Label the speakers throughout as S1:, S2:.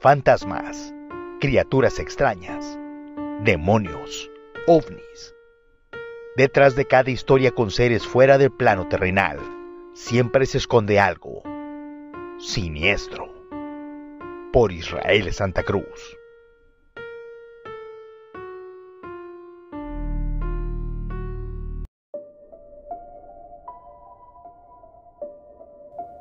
S1: fantasmas, criaturas extrañas, demonios, ovnis. Detrás de cada historia con seres fuera del plano terrenal, siempre se esconde algo siniestro. Por Israel Santa Cruz.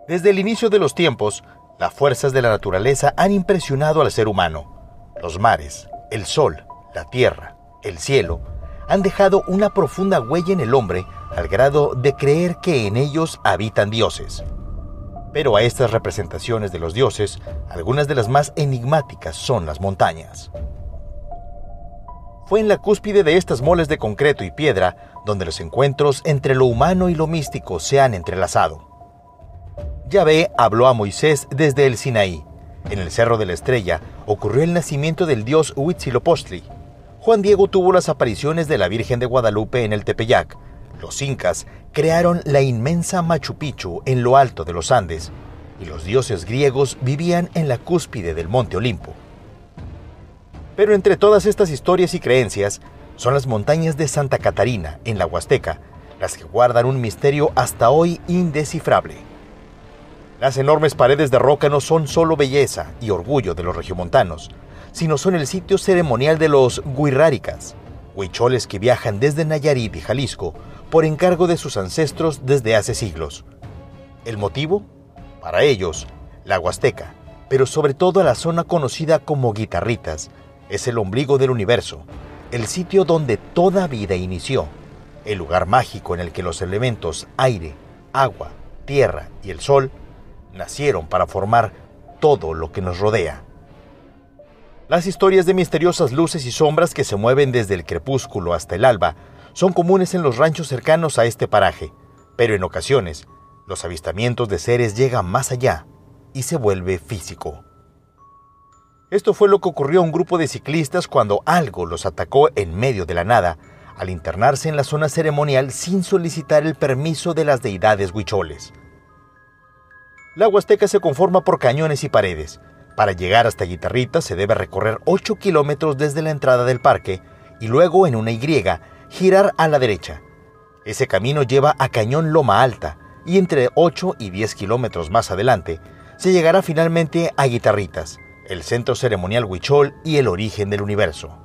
S1: Desde el inicio de los tiempos, las fuerzas de la naturaleza han impresionado al ser humano. Los mares, el sol, la tierra, el cielo, han dejado una profunda huella en el hombre al grado de creer que en ellos habitan dioses. Pero a estas representaciones de los dioses, algunas de las más enigmáticas son las montañas. Fue en la cúspide de estas moles de concreto y piedra donde los encuentros entre lo humano y lo místico se han entrelazado. Yahvé habló a Moisés desde el Sinaí. En el Cerro de la Estrella ocurrió el nacimiento del dios Huitzilopochtli. Juan Diego tuvo las apariciones de la Virgen de Guadalupe en el Tepeyac. Los incas crearon la inmensa Machu Picchu en lo alto de los Andes, y los dioses griegos vivían en la cúspide del Monte Olimpo. Pero entre todas estas historias y creencias, son las montañas de Santa Catarina, en la Huasteca, las que guardan un misterio hasta hoy indescifrable. Las enormes paredes de roca no son solo belleza y orgullo de los regiomontanos, sino son el sitio ceremonial de los guirráricas, huicholes que viajan desde Nayarit y Jalisco por encargo de sus ancestros desde hace siglos. ¿El motivo? Para ellos, la Huasteca, pero sobre todo la zona conocida como Guitarritas, es el ombligo del universo, el sitio donde toda vida inició, el lugar mágico en el que los elementos aire, agua, tierra y el sol nacieron para formar todo lo que nos rodea. Las historias de misteriosas luces y sombras que se mueven desde el crepúsculo hasta el alba son comunes en los ranchos cercanos a este paraje, pero en ocasiones los avistamientos de seres llegan más allá y se vuelve físico. Esto fue lo que ocurrió a un grupo de ciclistas cuando algo los atacó en medio de la nada al internarse en la zona ceremonial sin solicitar el permiso de las deidades huicholes. La Huasteca se conforma por cañones y paredes. Para llegar hasta Guitarrita se debe recorrer 8 kilómetros desde la entrada del parque y luego en una Y girar a la derecha. Ese camino lleva a Cañón Loma Alta y entre 8 y 10 kilómetros más adelante se llegará finalmente a Guitarritas, el centro ceremonial Huichol y el origen del universo.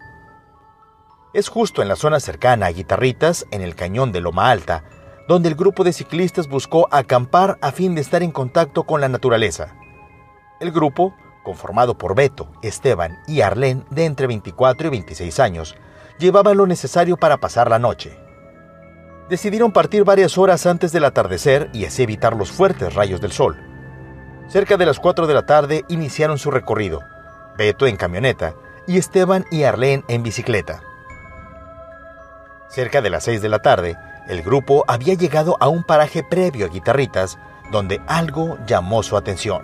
S1: Es justo en la zona cercana a Guitarritas, en el cañón de Loma Alta, donde el grupo de ciclistas buscó acampar a fin de estar en contacto con la naturaleza. El grupo, conformado por Beto, Esteban y Arlén de entre 24 y 26 años, llevaba lo necesario para pasar la noche. Decidieron partir varias horas antes del atardecer y así evitar los fuertes rayos del sol. Cerca de las 4 de la tarde iniciaron su recorrido, Beto en camioneta y Esteban y Arlén en bicicleta. Cerca de las 6 de la tarde, el grupo había llegado a un paraje previo a Guitarritas donde algo llamó su atención.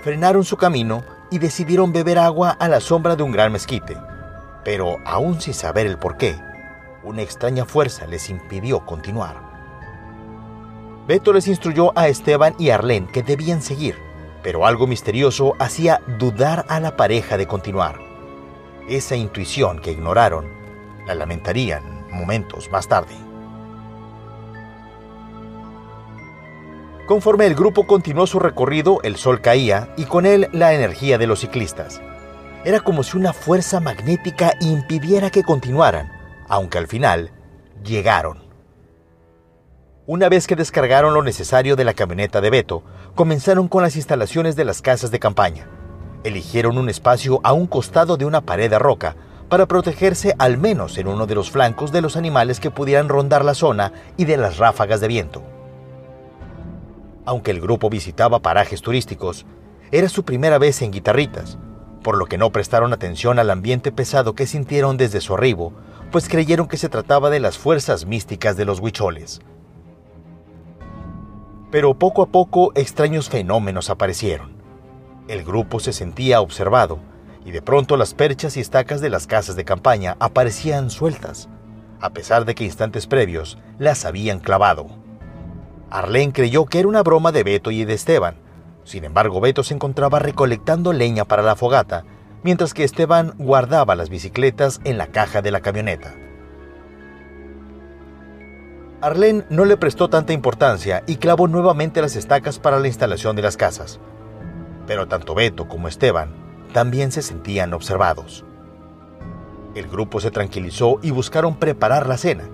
S1: Frenaron su camino y decidieron beber agua a la sombra de un gran mezquite, pero aún sin saber el porqué, una extraña fuerza les impidió continuar. Beto les instruyó a Esteban y Arlén que debían seguir, pero algo misterioso hacía dudar a la pareja de continuar. Esa intuición que ignoraron la lamentarían momentos más tarde. Conforme el grupo continuó su recorrido, el sol caía y con él la energía de los ciclistas. Era como si una fuerza magnética impidiera que continuaran, aunque al final llegaron. Una vez que descargaron lo necesario de la camioneta de Beto, comenzaron con las instalaciones de las casas de campaña. Eligieron un espacio a un costado de una pared de roca, para protegerse al menos en uno de los flancos de los animales que pudieran rondar la zona y de las ráfagas de viento. Aunque el grupo visitaba parajes turísticos, era su primera vez en guitarritas, por lo que no prestaron atención al ambiente pesado que sintieron desde su arribo, pues creyeron que se trataba de las fuerzas místicas de los huicholes. Pero poco a poco extraños fenómenos aparecieron. El grupo se sentía observado y de pronto las perchas y estacas de las casas de campaña aparecían sueltas, a pesar de que instantes previos las habían clavado. Arlene creyó que era una broma de Beto y de Esteban. Sin embargo, Beto se encontraba recolectando leña para la fogata, mientras que Esteban guardaba las bicicletas en la caja de la camioneta. Arlene no le prestó tanta importancia y clavó nuevamente las estacas para la instalación de las casas. Pero tanto Beto como Esteban también se sentían observados. El grupo se tranquilizó y buscaron preparar la cena.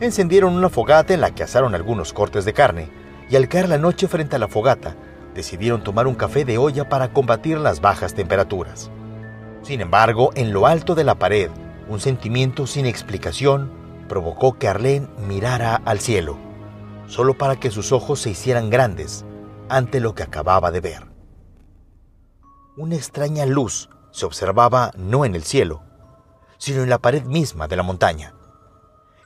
S1: Encendieron una fogata en la que asaron algunos cortes de carne y al caer la noche frente a la fogata, decidieron tomar un café de olla para combatir las bajas temperaturas. Sin embargo, en lo alto de la pared, un sentimiento sin explicación provocó que Arlene mirara al cielo, solo para que sus ojos se hicieran grandes ante lo que acababa de ver. Una extraña luz se observaba no en el cielo, sino en la pared misma de la montaña.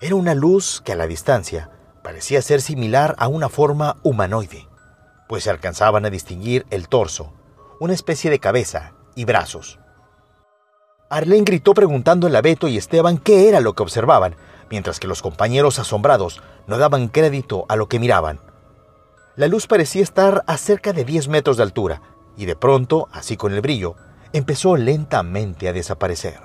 S1: Era una luz que a la distancia parecía ser similar a una forma humanoide, pues se alcanzaban a distinguir el torso, una especie de cabeza y brazos. Arlene gritó preguntándole a Beto y Esteban qué era lo que observaban, mientras que los compañeros asombrados no daban crédito a lo que miraban. La luz parecía estar a cerca de 10 metros de altura, y de pronto, así con el brillo, empezó lentamente a desaparecer.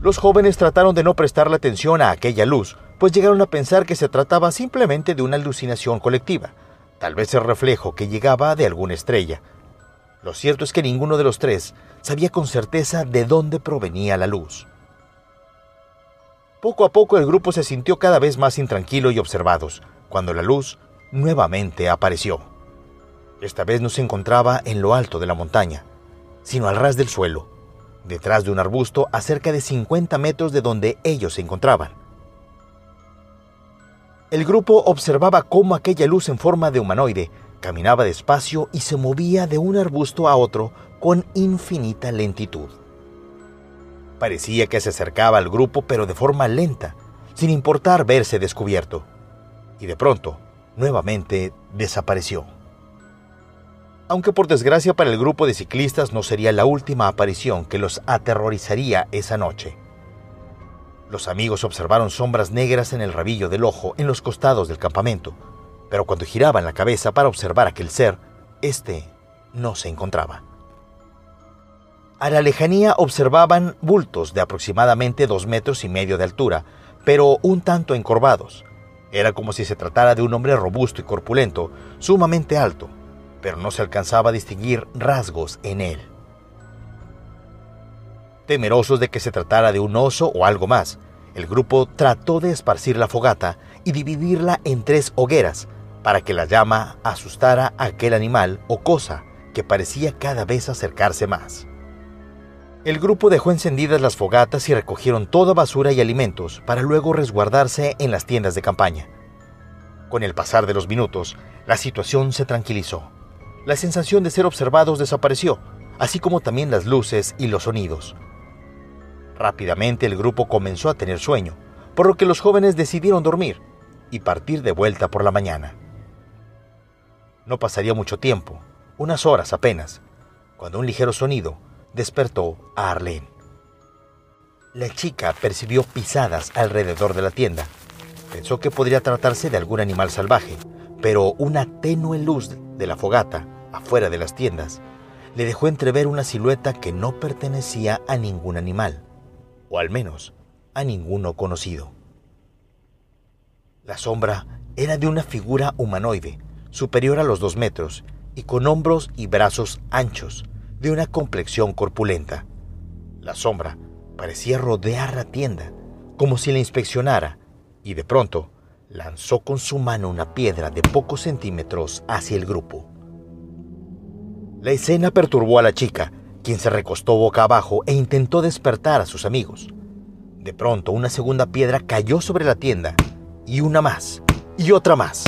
S1: Los jóvenes trataron de no prestarle atención a aquella luz, pues llegaron a pensar que se trataba simplemente de una alucinación colectiva, tal vez el reflejo que llegaba de alguna estrella. Lo cierto es que ninguno de los tres sabía con certeza de dónde provenía la luz. Poco a poco el grupo se sintió cada vez más intranquilo y observados, cuando la luz nuevamente apareció. Esta vez no se encontraba en lo alto de la montaña, sino al ras del suelo, detrás de un arbusto a cerca de 50 metros de donde ellos se encontraban. El grupo observaba cómo aquella luz en forma de humanoide caminaba despacio y se movía de un arbusto a otro con infinita lentitud. Parecía que se acercaba al grupo pero de forma lenta, sin importar verse descubierto. Y de pronto, nuevamente desapareció. Aunque por desgracia para el grupo de ciclistas no sería la última aparición que los aterrorizaría esa noche. Los amigos observaron sombras negras en el rabillo del ojo en los costados del campamento, pero cuando giraban la cabeza para observar aquel ser, éste no se encontraba. A la lejanía observaban bultos de aproximadamente dos metros y medio de altura, pero un tanto encorvados. Era como si se tratara de un hombre robusto y corpulento, sumamente alto, pero no se alcanzaba a distinguir rasgos en él. Temerosos de que se tratara de un oso o algo más, el grupo trató de esparcir la fogata y dividirla en tres hogueras para que la llama asustara a aquel animal o cosa que parecía cada vez acercarse más. El grupo dejó encendidas las fogatas y recogieron toda basura y alimentos para luego resguardarse en las tiendas de campaña. Con el pasar de los minutos, la situación se tranquilizó. La sensación de ser observados desapareció, así como también las luces y los sonidos. Rápidamente el grupo comenzó a tener sueño, por lo que los jóvenes decidieron dormir y partir de vuelta por la mañana. No pasaría mucho tiempo, unas horas apenas, cuando un ligero sonido despertó a Arlene. La chica percibió pisadas alrededor de la tienda. Pensó que podría tratarse de algún animal salvaje, pero una tenue luz de la fogata, afuera de las tiendas, le dejó entrever una silueta que no pertenecía a ningún animal, o al menos a ninguno conocido. La sombra era de una figura humanoide, superior a los dos metros, y con hombros y brazos anchos, de una complexión corpulenta. La sombra parecía rodear la tienda, como si la inspeccionara, y de pronto lanzó con su mano una piedra de pocos centímetros hacia el grupo. La escena perturbó a la chica, quien se recostó boca abajo e intentó despertar a sus amigos. De pronto una segunda piedra cayó sobre la tienda, y una más, y otra más.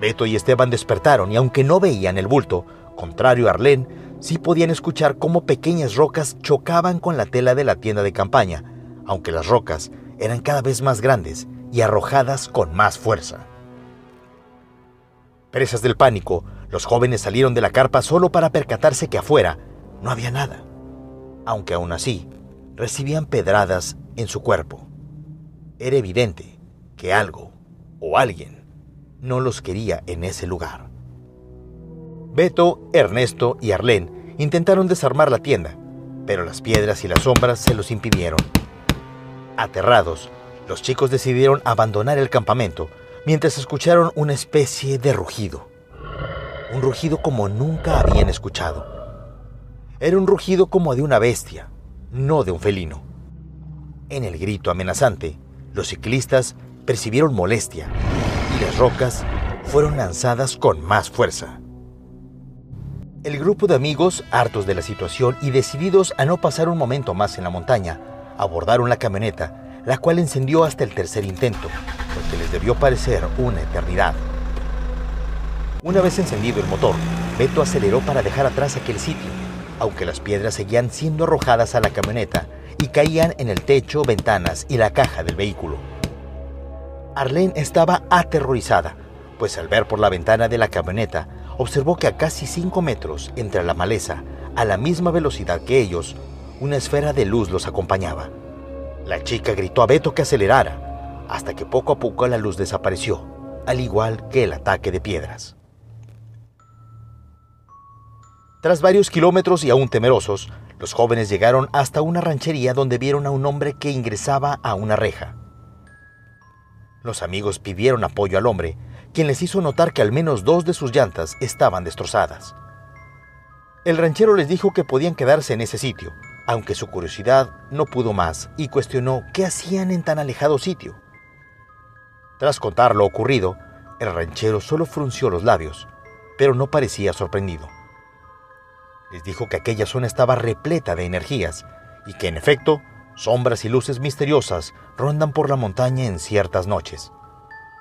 S1: Beto y Esteban despertaron y aunque no veían el bulto, contrario a Arlene, sí podían escuchar cómo pequeñas rocas chocaban con la tela de la tienda de campaña, aunque las rocas eran cada vez más grandes y arrojadas con más fuerza. Presas del pánico, los jóvenes salieron de la carpa solo para percatarse que afuera no había nada, aunque aún así recibían pedradas en su cuerpo. Era evidente que algo o alguien no los quería en ese lugar. Beto, Ernesto y Arlén intentaron desarmar la tienda, pero las piedras y las sombras se los impidieron. Aterrados, los chicos decidieron abandonar el campamento mientras escucharon una especie de rugido. Un rugido como nunca habían escuchado. Era un rugido como de una bestia, no de un felino. En el grito amenazante, los ciclistas percibieron molestia y las rocas fueron lanzadas con más fuerza. El grupo de amigos, hartos de la situación y decididos a no pasar un momento más en la montaña, abordaron la camioneta, la cual encendió hasta el tercer intento, lo que les debió parecer una eternidad. Una vez encendido el motor, Beto aceleró para dejar atrás aquel sitio, aunque las piedras seguían siendo arrojadas a la camioneta y caían en el techo, ventanas y la caja del vehículo. Arlene estaba aterrorizada, pues al ver por la ventana de la camioneta observó que a casi 5 metros entre la maleza, a la misma velocidad que ellos, una esfera de luz los acompañaba. La chica gritó a Beto que acelerara, hasta que poco a poco la luz desapareció, al igual que el ataque de piedras. Tras varios kilómetros y aún temerosos, los jóvenes llegaron hasta una ranchería donde vieron a un hombre que ingresaba a una reja. Los amigos pidieron apoyo al hombre, quien les hizo notar que al menos dos de sus llantas estaban destrozadas. El ranchero les dijo que podían quedarse en ese sitio, aunque su curiosidad no pudo más y cuestionó qué hacían en tan alejado sitio. Tras contar lo ocurrido, el ranchero solo frunció los labios, pero no parecía sorprendido. Les dijo que aquella zona estaba repleta de energías y que en efecto sombras y luces misteriosas rondan por la montaña en ciertas noches.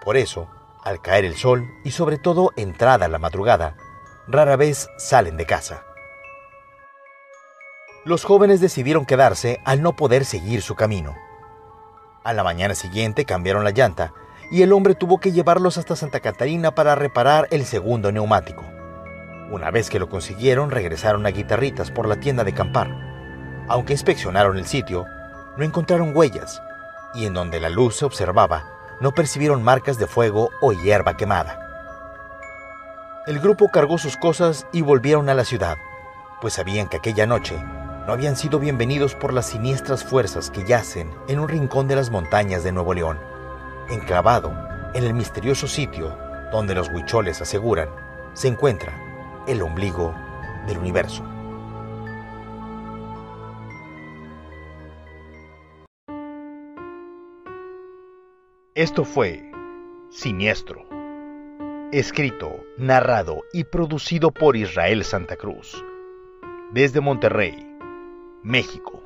S1: Por eso, al caer el sol y sobre todo entrada la madrugada, rara vez salen de casa. Los jóvenes decidieron quedarse al no poder seguir su camino. A la mañana siguiente cambiaron la llanta y el hombre tuvo que llevarlos hasta Santa Catarina para reparar el segundo neumático. Una vez que lo consiguieron, regresaron a guitarritas por la tienda de campar. Aunque inspeccionaron el sitio, no encontraron huellas y en donde la luz se observaba, no percibieron marcas de fuego o hierba quemada. El grupo cargó sus cosas y volvieron a la ciudad, pues sabían que aquella noche no habían sido bienvenidos por las siniestras fuerzas que yacen en un rincón de las montañas de Nuevo León, enclavado en el misterioso sitio donde los huicholes aseguran se encuentra el ombligo del universo. Esto fue Siniestro, escrito, narrado y producido por Israel Santa Cruz, desde Monterrey, México.